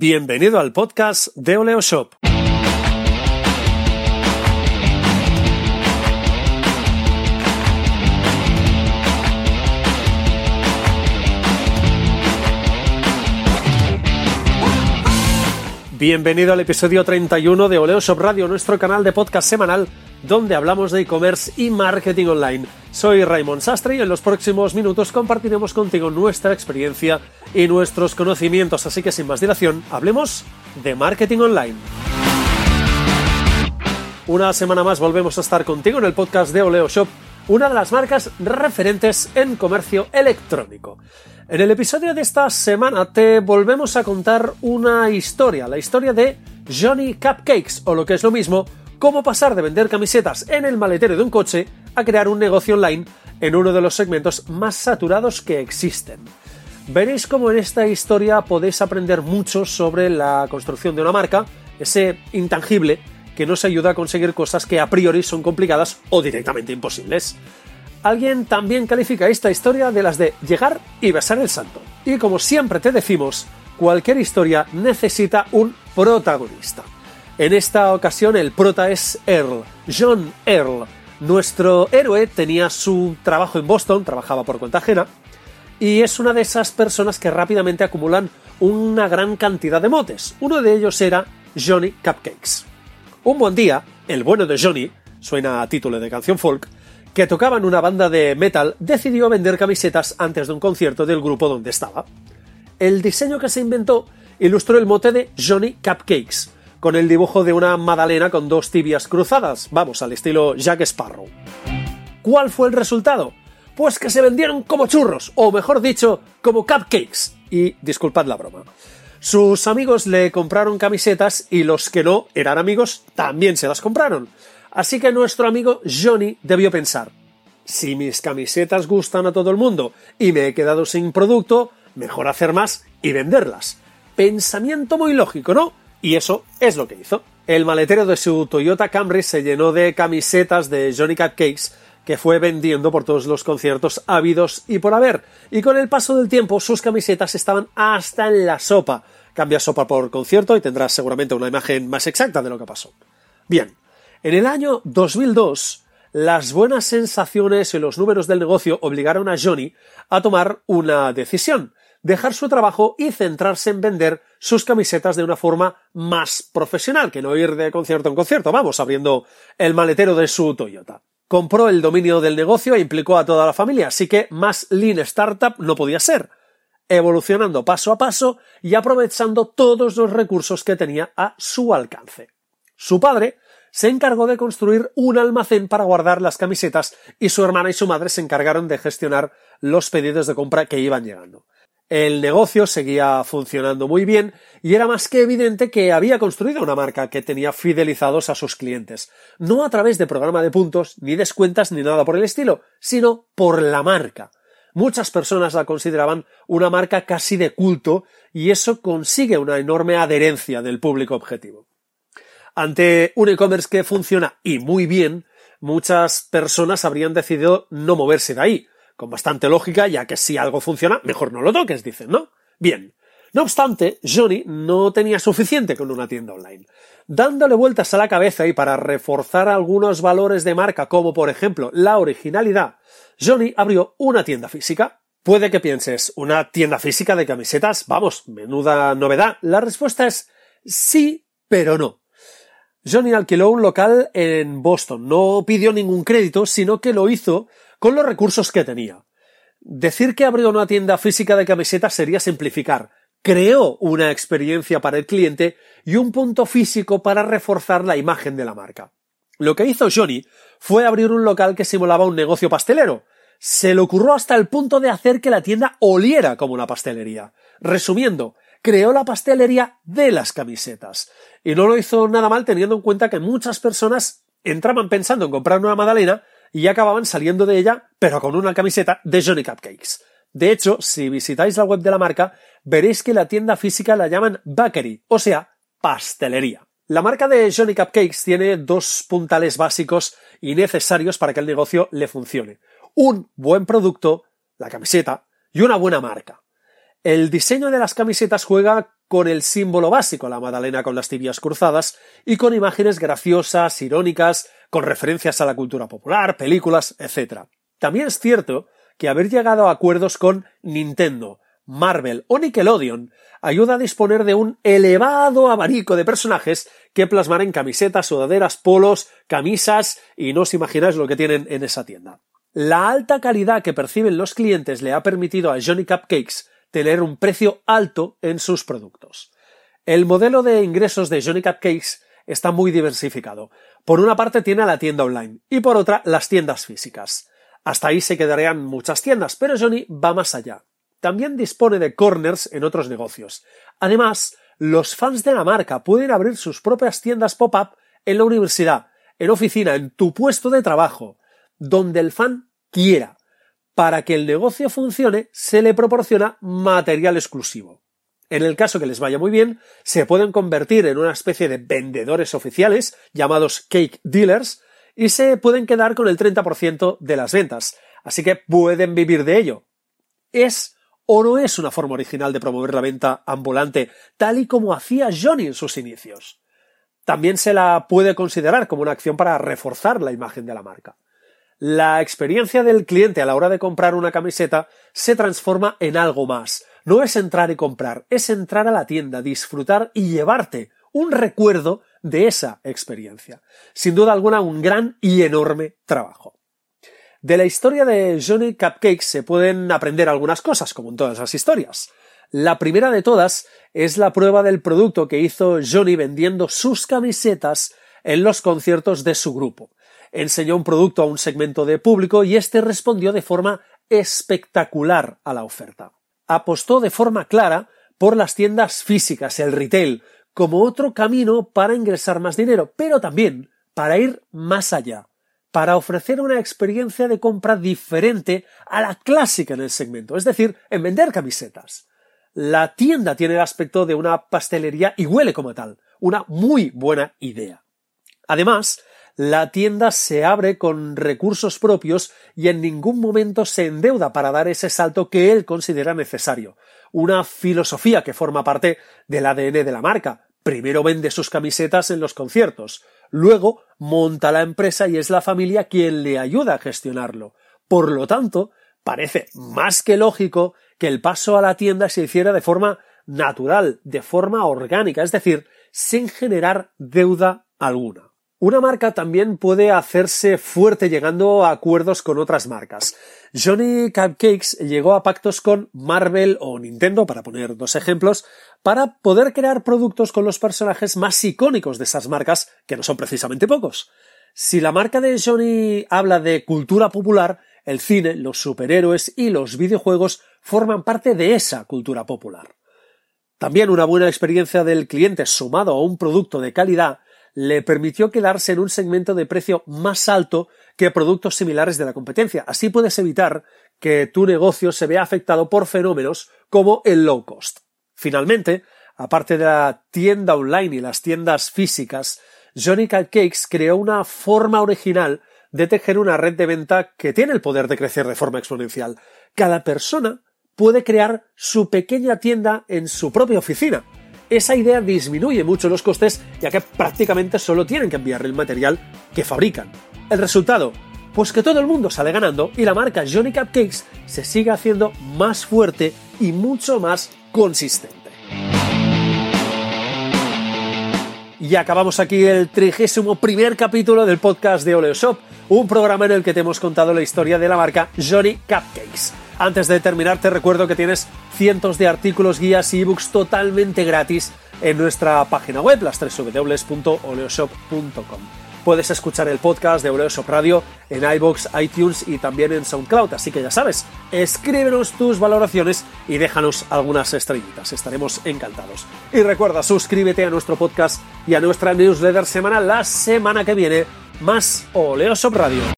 Bienvenido al podcast de Oleo Shop. Bienvenido al episodio 31 de Oleo Shop Radio, nuestro canal de podcast semanal donde hablamos de e-commerce y marketing online. Soy Raymond Sastre y en los próximos minutos compartiremos contigo nuestra experiencia y nuestros conocimientos, así que sin más dilación, hablemos de marketing online. Una semana más volvemos a estar contigo en el podcast de Oleo Shop, una de las marcas referentes en comercio electrónico. En el episodio de esta semana te volvemos a contar una historia, la historia de Johnny Cupcakes, o lo que es lo mismo, cómo pasar de vender camisetas en el maletero de un coche a crear un negocio online en uno de los segmentos más saturados que existen. Veréis cómo en esta historia podéis aprender mucho sobre la construcción de una marca, ese intangible que nos ayuda a conseguir cosas que a priori son complicadas o directamente imposibles. Alguien también califica esta historia de las de llegar y besar el santo. Y como siempre te decimos, cualquier historia necesita un protagonista. En esta ocasión el prota es Earl, John Earl. Nuestro héroe tenía su trabajo en Boston, trabajaba por cuenta ajena, y es una de esas personas que rápidamente acumulan una gran cantidad de motes. Uno de ellos era Johnny Cupcakes. Un buen día, el bueno de Johnny, suena a título de canción folk, que tocaba en una banda de metal, decidió vender camisetas antes de un concierto del grupo donde estaba. El diseño que se inventó ilustró el mote de Johnny Cupcakes, con el dibujo de una magdalena con dos tibias cruzadas, vamos, al estilo Jack Sparrow. ¿Cuál fue el resultado? Pues que se vendieron como churros, o mejor dicho, como cupcakes. Y disculpad la broma. Sus amigos le compraron camisetas y los que no eran amigos también se las compraron. Así que nuestro amigo Johnny debió pensar, si mis camisetas gustan a todo el mundo y me he quedado sin producto, mejor hacer más y venderlas. Pensamiento muy lógico, ¿no? Y eso es lo que hizo. El maletero de su Toyota Camry se llenó de camisetas de Johnny Cupcakes que fue vendiendo por todos los conciertos habidos y por haber. Y con el paso del tiempo sus camisetas estaban hasta en la sopa. Cambia sopa por concierto y tendrás seguramente una imagen más exacta de lo que pasó. Bien, en el año 2002, las buenas sensaciones y los números del negocio obligaron a Johnny a tomar una decisión, dejar su trabajo y centrarse en vender sus camisetas de una forma más profesional, que no ir de concierto en concierto, vamos, abriendo el maletero de su Toyota. Compró el dominio del negocio e implicó a toda la familia, así que más lean startup no podía ser, evolucionando paso a paso y aprovechando todos los recursos que tenía a su alcance. Su padre se encargó de construir un almacén para guardar las camisetas y su hermana y su madre se encargaron de gestionar los pedidos de compra que iban llegando. El negocio seguía funcionando muy bien y era más que evidente que había construido una marca que tenía fidelizados a sus clientes, no a través de programa de puntos, ni descuentas, ni nada por el estilo, sino por la marca. Muchas personas la consideraban una marca casi de culto y eso consigue una enorme adherencia del público objetivo. Ante un e-commerce que funciona y muy bien, muchas personas habrían decidido no moverse de ahí, con bastante lógica, ya que si algo funciona, mejor no lo toques, dicen, ¿no? Bien. No obstante, Johnny no tenía suficiente con una tienda online. Dándole vueltas a la cabeza y para reforzar algunos valores de marca, como por ejemplo la originalidad, Johnny abrió una tienda física. Puede que pienses, ¿una tienda física de camisetas? Vamos, menuda novedad. La respuesta es sí, pero no. Johnny alquiló un local en Boston. No pidió ningún crédito, sino que lo hizo con los recursos que tenía. Decir que abrió una tienda física de camisetas sería simplificar. Creó una experiencia para el cliente y un punto físico para reforzar la imagen de la marca. Lo que hizo Johnny fue abrir un local que simulaba un negocio pastelero. Se le ocurrió hasta el punto de hacer que la tienda oliera como una pastelería. Resumiendo, creó la pastelería de las camisetas. Y no lo hizo nada mal teniendo en cuenta que muchas personas entraban pensando en comprar una magdalena y acababan saliendo de ella, pero con una camiseta de Johnny Cupcakes. De hecho, si visitáis la web de la marca, veréis que la tienda física la llaman bakery, o sea, pastelería. La marca de Johnny Cupcakes tiene dos puntales básicos y necesarios para que el negocio le funcione. Un buen producto, la camiseta, y una buena marca. El diseño de las camisetas juega con el símbolo básico, la Madalena con las tibias cruzadas, y con imágenes graciosas, irónicas, con referencias a la cultura popular, películas, etc. También es cierto que haber llegado a acuerdos con Nintendo, Marvel o Nickelodeon ayuda a disponer de un elevado abanico de personajes que plasmar en camisetas, sudaderas, polos, camisas y no os imagináis lo que tienen en esa tienda. La alta calidad que perciben los clientes le ha permitido a Johnny Cupcakes tener un precio alto en sus productos. El modelo de ingresos de Johnny Cupcakes está muy diversificado. Por una parte tiene la tienda online y por otra las tiendas físicas. Hasta ahí se quedarían muchas tiendas, pero Johnny va más allá. También dispone de corners en otros negocios. Además, los fans de la marca pueden abrir sus propias tiendas pop-up en la universidad, en oficina, en tu puesto de trabajo, donde el fan quiera. Para que el negocio funcione, se le proporciona material exclusivo. En el caso que les vaya muy bien, se pueden convertir en una especie de vendedores oficiales, llamados cake dealers, y se pueden quedar con el 30% de las ventas. Así que pueden vivir de ello. Es o no es una forma original de promover la venta ambulante, tal y como hacía Johnny en sus inicios. También se la puede considerar como una acción para reforzar la imagen de la marca. La experiencia del cliente a la hora de comprar una camiseta se transforma en algo más. No es entrar y comprar, es entrar a la tienda, disfrutar y llevarte un recuerdo de esa experiencia. Sin duda alguna, un gran y enorme trabajo. De la historia de Johnny Cupcakes se pueden aprender algunas cosas, como en todas las historias. La primera de todas es la prueba del producto que hizo Johnny vendiendo sus camisetas en los conciertos de su grupo. Enseñó un producto a un segmento de público y este respondió de forma espectacular a la oferta. Apostó de forma clara por las tiendas físicas, el retail, como otro camino para ingresar más dinero, pero también para ir más allá para ofrecer una experiencia de compra diferente a la clásica en el segmento, es decir, en vender camisetas. La tienda tiene el aspecto de una pastelería y huele como tal, una muy buena idea. Además, la tienda se abre con recursos propios y en ningún momento se endeuda para dar ese salto que él considera necesario. Una filosofía que forma parte del ADN de la marca. Primero vende sus camisetas en los conciertos, Luego monta la empresa y es la familia quien le ayuda a gestionarlo. Por lo tanto, parece más que lógico que el paso a la tienda se hiciera de forma natural, de forma orgánica, es decir, sin generar deuda alguna. Una marca también puede hacerse fuerte llegando a acuerdos con otras marcas. Johnny Cupcakes llegó a pactos con Marvel o Nintendo, para poner dos ejemplos, para poder crear productos con los personajes más icónicos de esas marcas, que no son precisamente pocos. Si la marca de Johnny habla de cultura popular, el cine, los superhéroes y los videojuegos forman parte de esa cultura popular. También una buena experiencia del cliente sumado a un producto de calidad le permitió quedarse en un segmento de precio más alto que productos similares de la competencia. Así puedes evitar que tu negocio se vea afectado por fenómenos como el low cost. Finalmente, aparte de la tienda online y las tiendas físicas, Johnny Cakes creó una forma original de tejer una red de venta que tiene el poder de crecer de forma exponencial. Cada persona puede crear su pequeña tienda en su propia oficina esa idea disminuye mucho los costes ya que prácticamente solo tienen que enviar el material que fabrican. El resultado, pues que todo el mundo sale ganando y la marca Johnny Cupcakes se sigue haciendo más fuerte y mucho más consistente. Y acabamos aquí el trigésimo primer capítulo del podcast de Oleo Shop, un programa en el que te hemos contado la historia de la marca Johnny Cupcakes. Antes de terminar, te recuerdo que tienes cientos de artículos, guías y ebooks totalmente gratis en nuestra página web, las www.oleoshop.com. Puedes escuchar el podcast de Oleoshop Radio en iBox, iTunes y también en SoundCloud, así que ya sabes, escríbenos tus valoraciones y déjanos algunas estrellitas, estaremos encantados. Y recuerda, suscríbete a nuestro podcast y a nuestra newsletter semanal la semana que viene, más Oleoshop Radio.